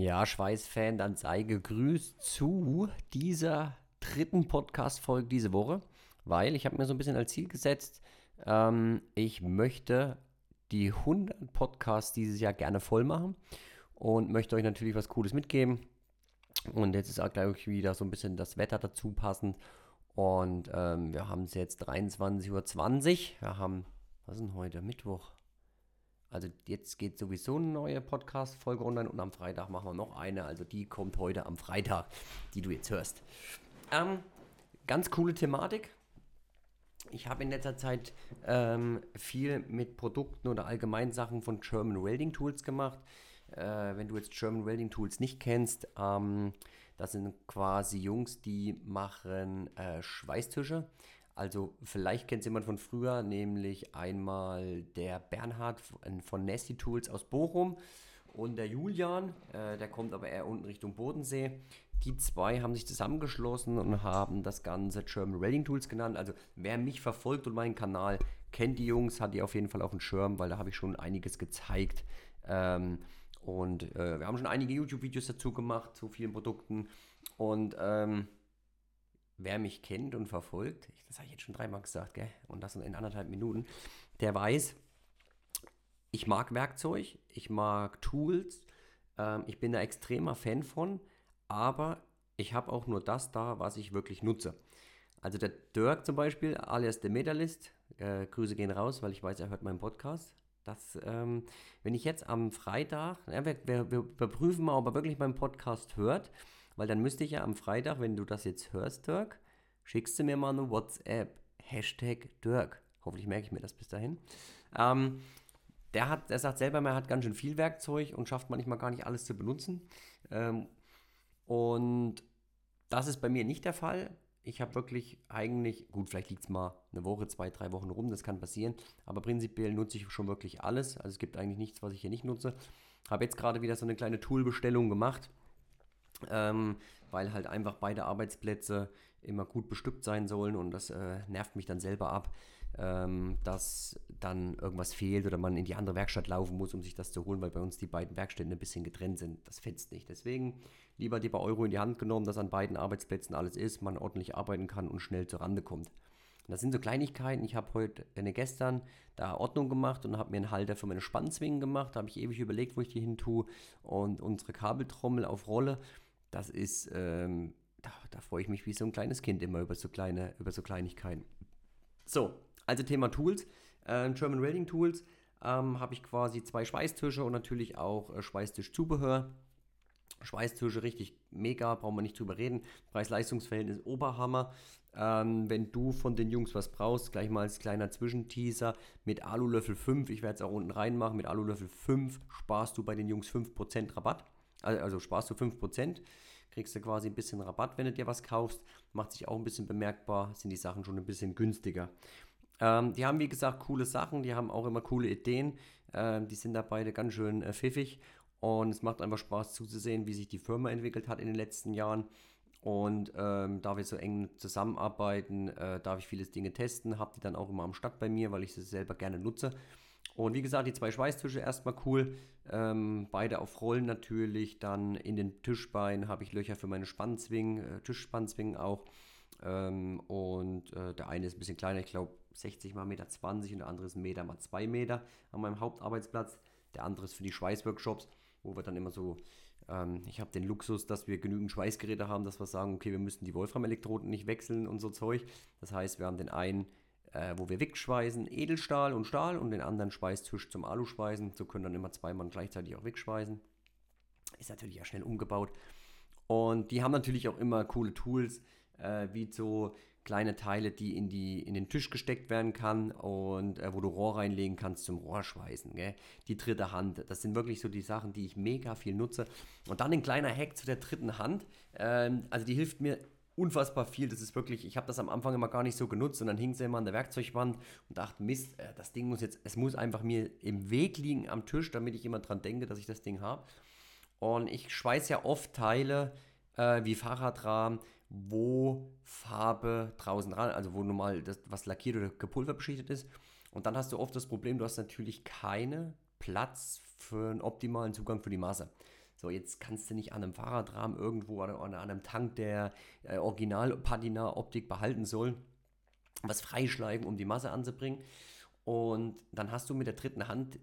Ja, Schweißfan, dann sei gegrüßt zu dieser dritten Podcast-Folge diese Woche, weil ich habe mir so ein bisschen als Ziel gesetzt, ähm, ich möchte die 100 Podcasts dieses Jahr gerne voll machen und möchte euch natürlich was Cooles mitgeben. Und jetzt ist auch gleich wieder so ein bisschen das Wetter dazu passend. Und ähm, wir haben es jetzt 23.20 Uhr. Wir haben, was ist denn heute? Mittwoch. Also jetzt geht sowieso eine neue Podcast-Folge online und am Freitag machen wir noch eine. Also die kommt heute am Freitag, die du jetzt hörst. Ähm, ganz coole Thematik. Ich habe in letzter Zeit ähm, viel mit Produkten oder allgemein Sachen von German Welding Tools gemacht. Äh, wenn du jetzt German Welding Tools nicht kennst, ähm, das sind quasi Jungs, die machen äh, Schweißtische. Also vielleicht kennt jemand von früher, nämlich einmal der Bernhard von Nasty Tools aus Bochum und der Julian, äh, der kommt aber eher unten Richtung Bodensee. Die zwei haben sich zusammengeschlossen und haben das Ganze German Welding Tools genannt. Also wer mich verfolgt und meinen Kanal kennt die Jungs, hat die auf jeden Fall auf dem Schirm, weil da habe ich schon einiges gezeigt. Ähm, und äh, wir haben schon einige YouTube-Videos dazu gemacht zu vielen Produkten. Und ähm, wer mich kennt und verfolgt, das habe ich jetzt schon dreimal gesagt, gell? und das in anderthalb Minuten, der weiß, ich mag Werkzeug, ich mag Tools, ähm, ich bin da extremer Fan von, aber ich habe auch nur das da, was ich wirklich nutze. Also der Dirk zum Beispiel, alias der Medalist, äh, Grüße gehen raus, weil ich weiß, er hört meinen Podcast. Das, ähm, wenn ich jetzt am Freitag, ja, wir, wir, wir überprüfen mal, ob er wirklich meinen Podcast hört, weil dann müsste ich ja am Freitag, wenn du das jetzt hörst, Dirk, schickst du mir mal eine WhatsApp. Hashtag Dirk. Hoffentlich merke ich mir das bis dahin. Ähm, der, hat, der sagt selber, er hat ganz schön viel Werkzeug und schafft manchmal gar nicht alles zu benutzen. Ähm, und das ist bei mir nicht der Fall. Ich habe wirklich eigentlich, gut, vielleicht liegt es mal eine Woche, zwei, drei Wochen rum, das kann passieren, aber prinzipiell nutze ich schon wirklich alles. Also es gibt eigentlich nichts, was ich hier nicht nutze. Habe jetzt gerade wieder so eine kleine Toolbestellung gemacht ähm, weil halt einfach beide Arbeitsplätze immer gut bestückt sein sollen und das äh, nervt mich dann selber ab, ähm, dass dann irgendwas fehlt oder man in die andere Werkstatt laufen muss, um sich das zu holen, weil bei uns die beiden Werkstätten ein bisschen getrennt sind. Das fetzt nicht. Deswegen lieber die paar Euro in die Hand genommen, dass an beiden Arbeitsplätzen alles ist, man ordentlich arbeiten kann und schnell zur Rande kommt. Das sind so Kleinigkeiten. Ich habe heute, äh, gestern da Ordnung gemacht und habe mir einen Halter für meine Spannzwingen gemacht. Da habe ich ewig überlegt, wo ich die hin tue. Und unsere Kabeltrommel auf Rolle das ist, ähm, da, da freue ich mich wie so ein kleines Kind immer über so kleine, über so Kleinigkeiten. So, also Thema Tools, äh, German Welding Tools, ähm, habe ich quasi zwei Schweißtische und natürlich auch äh, Schweißtischzubehör. Schweißtische richtig mega, brauchen wir nicht drüber reden. Preis-Leistungs-Verhältnis Oberhammer. Ähm, wenn du von den Jungs was brauchst, gleich mal als kleiner Zwischenteaser mit Alulöffel 5, ich werde es auch unten reinmachen, mit Alulöffel 5 sparst du bei den Jungs 5% Rabatt. Also sparst du 5%, kriegst du quasi ein bisschen Rabatt, wenn du dir was kaufst. Macht sich auch ein bisschen bemerkbar, sind die Sachen schon ein bisschen günstiger. Ähm, die haben, wie gesagt, coole Sachen, die haben auch immer coole Ideen. Ähm, die sind da beide ganz schön äh, pfiffig. Und es macht einfach Spaß zuzusehen, wie sich die Firma entwickelt hat in den letzten Jahren. Und ähm, da wir so eng zusammenarbeiten, äh, darf ich viele Dinge testen, habe die dann auch immer am Start bei mir, weil ich sie selber gerne nutze. Und wie gesagt, die zwei Schweißtische erstmal cool. Ähm, beide auf Rollen natürlich. Dann in den Tischbeinen habe ich Löcher für meine Spannzwingen, äh, Tischspannzwingen auch. Ähm, und äh, der eine ist ein bisschen kleiner, ich glaube 60 mal 1,20 Meter 20 und der andere ist 1 Meter mal 2 Meter an meinem Hauptarbeitsplatz. Der andere ist für die Schweißworkshops, wo wir dann immer so, ähm, ich habe den Luxus, dass wir genügend Schweißgeräte haben, dass wir sagen, okay, wir müssen die Wolfram-Elektroden nicht wechseln und so Zeug. Das heißt, wir haben den einen äh, wo wir wegschweißen, Edelstahl und Stahl und den anderen Schweißtisch zum Aluschweißen. So können dann immer zwei Mann gleichzeitig auch wegschweißen. Ist natürlich ja schnell umgebaut. Und die haben natürlich auch immer coole Tools, äh, wie so kleine Teile, die in, die in den Tisch gesteckt werden kann und äh, wo du Rohr reinlegen kannst zum Rohrschweißen. Gell? Die dritte Hand, das sind wirklich so die Sachen, die ich mega viel nutze. Und dann ein kleiner Hack zu der dritten Hand. Ähm, also die hilft mir unfassbar viel. Das ist wirklich, ich habe das am Anfang immer gar nicht so genutzt und dann hing sie immer an der Werkzeugwand und dachte, Mist, äh, das Ding muss jetzt, es muss einfach mir im Weg liegen am Tisch, damit ich immer dran denke, dass ich das Ding habe. Und ich schweiße ja oft Teile äh, wie Fahrradrahmen, wo Farbe draußen dran, also wo normal das, was lackiert oder gepulverbeschichtet ist. Und dann hast du oft das Problem, du hast natürlich keinen Platz für einen optimalen Zugang für die Masse. So, jetzt kannst du nicht an einem Fahrradrahmen irgendwo oder an, einem Tank der äh, Original-Patina-Optik behalten soll, was freischleifen, um die Masse anzubringen. Und dann hast du mit der dritten Hand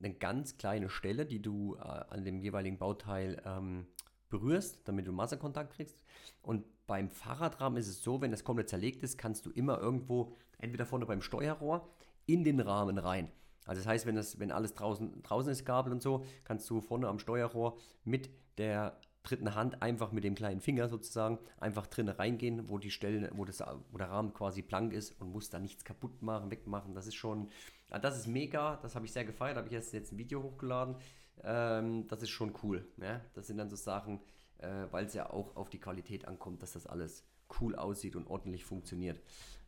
eine ganz kleine Stelle, die du äh, an dem jeweiligen Bauteil ähm, berührst, damit du Massekontakt kriegst. Und beim Fahrradrahmen ist es so, wenn das komplett zerlegt ist, kannst du immer irgendwo, entweder vorne beim Steuerrohr, in den Rahmen rein. Also das heißt, wenn, das, wenn alles draußen, draußen ist, Kabel und so, kannst du vorne am Steuerrohr mit der dritten Hand einfach mit dem kleinen Finger sozusagen einfach drinnen reingehen, wo die Stellen, wo, das, wo der Rahmen quasi blank ist und muss da nichts kaputt machen, wegmachen. Das ist schon, das ist mega, das habe ich sehr gefeiert, habe ich jetzt, jetzt ein Video hochgeladen. Ähm, das ist schon cool. Ja? Das sind dann so Sachen, äh, weil es ja auch auf die Qualität ankommt, dass das alles cool aussieht und ordentlich funktioniert.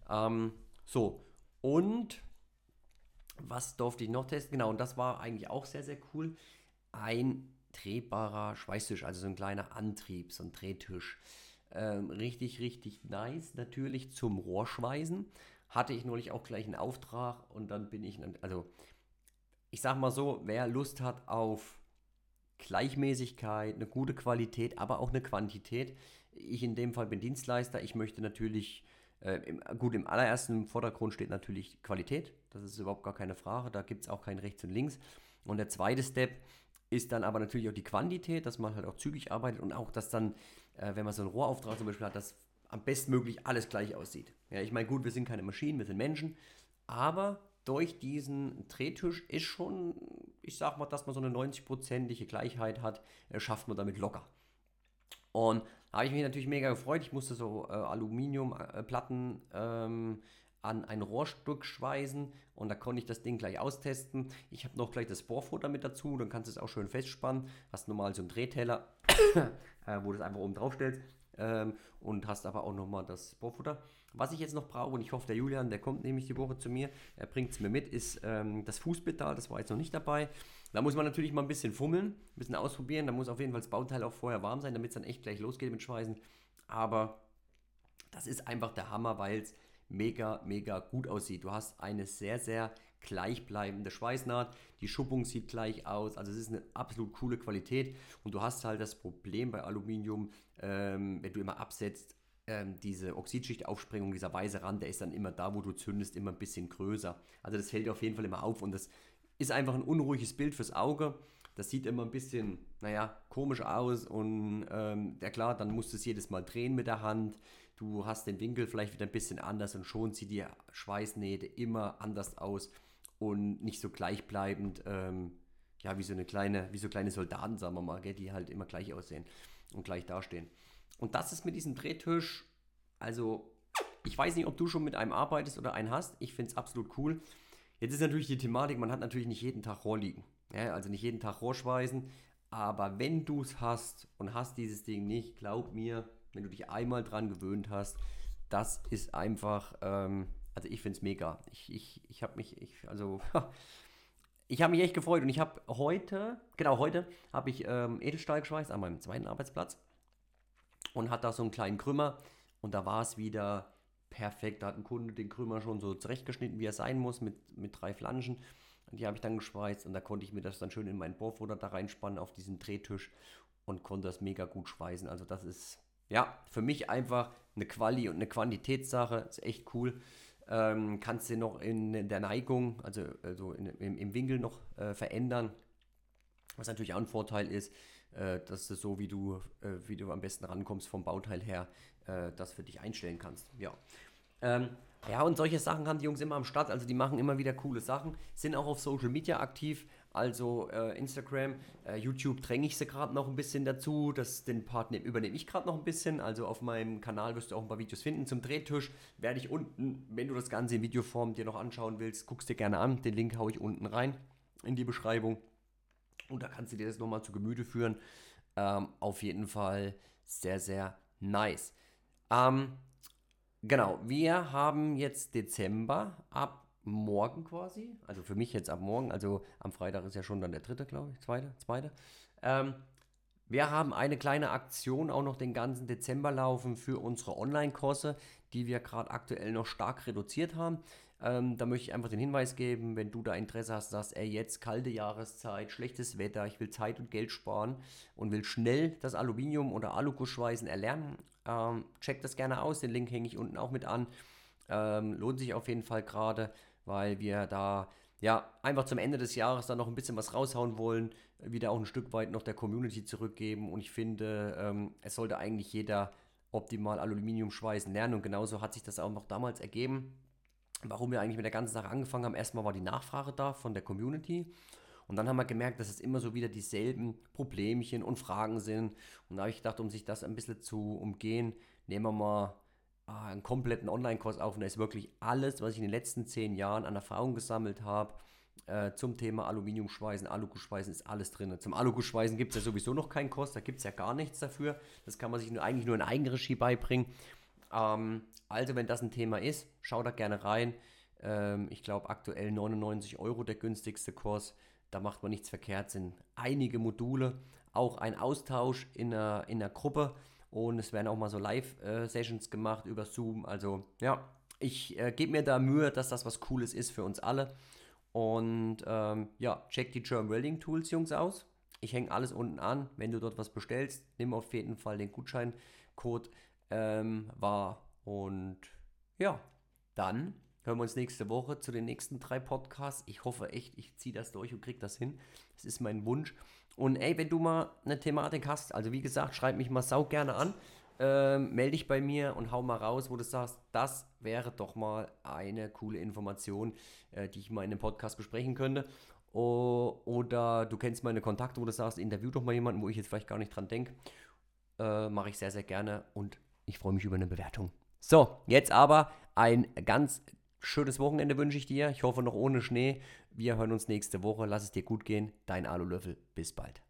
Ähm, so, und was durfte ich noch testen? Genau, und das war eigentlich auch sehr, sehr cool. Ein drehbarer Schweißtisch, also so ein kleiner Antrieb, so ein Drehtisch. Ähm, richtig, richtig nice. Natürlich zum Rohrschweißen. Hatte ich neulich auch gleich einen Auftrag und dann bin ich, also ich sag mal so, wer Lust hat auf Gleichmäßigkeit, eine gute Qualität, aber auch eine Quantität. Ich in dem Fall bin Dienstleister. Ich möchte natürlich, äh, im, gut, im allerersten Vordergrund steht natürlich Qualität. Das ist überhaupt gar keine Frage. Da gibt es auch kein Rechts und Links. Und der zweite Step ist dann aber natürlich auch die Quantität, dass man halt auch zügig arbeitet und auch, dass dann, äh, wenn man so einen Rohrauftrag zum Beispiel hat, dass am bestmöglich alles gleich aussieht. Ja, ich meine, gut, wir sind keine Maschinen, wir sind Menschen, aber durch diesen Drehtisch ist schon, ich sag mal, dass man so eine 90-prozentige Gleichheit hat, äh, schafft man damit locker. Und da habe ich mich natürlich mega gefreut. Ich musste so äh, Aluminiumplatten ähm, an ein Rohrstück schweißen und da konnte ich das Ding gleich austesten. Ich habe noch gleich das Bohrfutter mit dazu, dann kannst du es auch schön festspannen. Hast normal so einen Drehteller, äh, wo du es einfach oben drauf stellst ähm, und hast aber auch nochmal das Bohrfutter. Was ich jetzt noch brauche, und ich hoffe, der Julian, der kommt nämlich die Woche zu mir, er bringt es mir mit, ist ähm, das Fußpedal, das war jetzt noch nicht dabei. Da muss man natürlich mal ein bisschen fummeln, ein bisschen ausprobieren. Da muss auf jeden Fall das Bauteil auch vorher warm sein, damit es dann echt gleich losgeht mit Schweißen. Aber das ist einfach der Hammer, weil es mega, mega gut aussieht. Du hast eine sehr, sehr gleichbleibende Schweißnaht. Die Schuppung sieht gleich aus. Also es ist eine absolut coole Qualität. Und du hast halt das Problem bei Aluminium, ähm, wenn du immer absetzt, ähm, diese Oxidschichtaufsprengung, dieser weiße Rand, der ist dann immer da, wo du zündest, immer ein bisschen größer. Also das fällt auf jeden Fall immer auf und das ist einfach ein unruhiges Bild fürs Auge. Das sieht immer ein bisschen, naja, komisch aus und ähm, ja klar, dann musst du es jedes Mal drehen mit der Hand. Du hast den Winkel vielleicht wieder ein bisschen anders und schon sieht die Schweißnähte immer anders aus und nicht so gleichbleibend, ähm, ja, wie so eine kleine, wie so kleine Soldaten, sagen wir mal, gell, die halt immer gleich aussehen und gleich dastehen. Und das ist mit diesem Drehtisch, also ich weiß nicht, ob du schon mit einem arbeitest oder einen hast. Ich finde es absolut cool. Jetzt ist natürlich die Thematik, man hat natürlich nicht jeden Tag Rohr liegen. Ja, also nicht jeden Tag Rohrschweißen. Aber wenn du es hast und hast dieses Ding nicht, glaub mir, wenn du dich einmal dran gewöhnt hast, das ist einfach, ähm, also ich finde es mega. Ich, ich, ich habe mich, ich, also, ich habe mich echt gefreut und ich habe heute, genau heute, habe ich ähm, Edelstahl geschweißt an meinem zweiten Arbeitsplatz und hat da so einen kleinen Krümmer und da war es wieder perfekt. Da hat ein Kunde den Krümmer schon so zurechtgeschnitten, wie er sein muss, mit, mit drei Flanschen. Und die habe ich dann geschweißt und da konnte ich mir das dann schön in mein Bohrfutter da reinspannen auf diesen Drehtisch und konnte das mega gut schweißen. Also das ist ja, für mich einfach eine Quali- und eine Quantitätssache. Ist echt cool. Ähm, kannst du noch in der Neigung, also, also in, im, im, Winkel noch äh, verändern. Was natürlich auch ein Vorteil ist, dass du so, wie du, äh, wie du am besten rankommst vom Bauteil her, äh, das für dich einstellen kannst. Ja. Ähm, ja, und solche Sachen haben die Jungs immer am Start. Also die machen immer wieder coole Sachen, sind auch auf Social Media aktiv. Also äh, Instagram, äh, YouTube dränge ich sie gerade noch ein bisschen dazu. Das, den Part nehm, übernehme ich gerade noch ein bisschen. Also auf meinem Kanal wirst du auch ein paar Videos finden. Zum Drehtisch werde ich unten, wenn du das Ganze in Videoform dir noch anschauen willst, guckst dir gerne an. Den Link haue ich unten rein in die Beschreibung. Und da kannst du dir das nochmal zu Gemüte führen. Ähm, auf jeden Fall sehr, sehr nice. Ähm, genau, wir haben jetzt Dezember ab morgen quasi, also für mich jetzt ab morgen, also am Freitag ist ja schon dann der dritte, glaube ich, zweite, zweite. Ähm, wir haben eine kleine Aktion auch noch den ganzen Dezember laufen für unsere Online-Kurse, die wir gerade aktuell noch stark reduziert haben. Ähm, da möchte ich einfach den Hinweis geben, wenn du da Interesse hast, sagst, ey, jetzt kalte Jahreszeit, schlechtes Wetter, ich will Zeit und Geld sparen und will schnell das Aluminium oder Alugussschweißen erlernen, ähm, check das gerne aus. Den Link hänge ich unten auch mit an. Ähm, lohnt sich auf jeden Fall gerade, weil wir da ja einfach zum Ende des Jahres dann noch ein bisschen was raushauen wollen, wieder auch ein Stück weit noch der Community zurückgeben. Und ich finde, ähm, es sollte eigentlich jeder optimal Aluminium schweißen lernen. Und genauso hat sich das auch noch damals ergeben warum wir eigentlich mit der ganzen Sache angefangen haben. Erstmal war die Nachfrage da von der Community. Und dann haben wir gemerkt, dass es immer so wieder dieselben Problemchen und Fragen sind. Und da habe ich gedacht, um sich das ein bisschen zu umgehen, nehmen wir mal ah, einen kompletten Online-Kurs auf. Und da ist wirklich alles, was ich in den letzten zehn Jahren an Erfahrung gesammelt habe, äh, zum Thema Aluminiumschweißen, Alugussschweißen ist alles drin. Zum Alugussschweißen gibt es ja sowieso noch keinen Kurs, da gibt es ja gar nichts dafür. Das kann man sich nur, eigentlich nur in Eigenregie beibringen. Ähm, also, wenn das ein Thema ist, schau da gerne rein. Ähm, ich glaube, aktuell 99 Euro der günstigste Kurs. Da macht man nichts verkehrt. Sind einige Module, auch ein Austausch in einer, in einer Gruppe. Und es werden auch mal so Live-Sessions äh, gemacht über Zoom. Also, ja, ich äh, gebe mir da Mühe, dass das was Cooles ist für uns alle. Und ähm, ja, check die German Welding Tools, Jungs, aus. Ich hänge alles unten an. Wenn du dort was bestellst, nimm auf jeden Fall den Gutscheincode ähm, war. Und ja, dann hören wir uns nächste Woche zu den nächsten drei Podcasts. Ich hoffe echt, ich ziehe das durch und kriege das hin. Das ist mein Wunsch. Und ey, wenn du mal eine Thematik hast, also wie gesagt, schreib mich mal sau gerne an. Ähm, melde dich bei mir und hau mal raus, wo du sagst, das wäre doch mal eine coole Information, äh, die ich mal in einem Podcast besprechen könnte. O oder du kennst meine Kontakte, wo du sagst, interview doch mal jemanden, wo ich jetzt vielleicht gar nicht dran denke. Äh, Mache ich sehr, sehr gerne und ich freue mich über eine Bewertung. So, jetzt aber ein ganz schönes Wochenende wünsche ich dir. Ich hoffe noch ohne Schnee. Wir hören uns nächste Woche. Lass es dir gut gehen. Dein Alulöffel. Bis bald.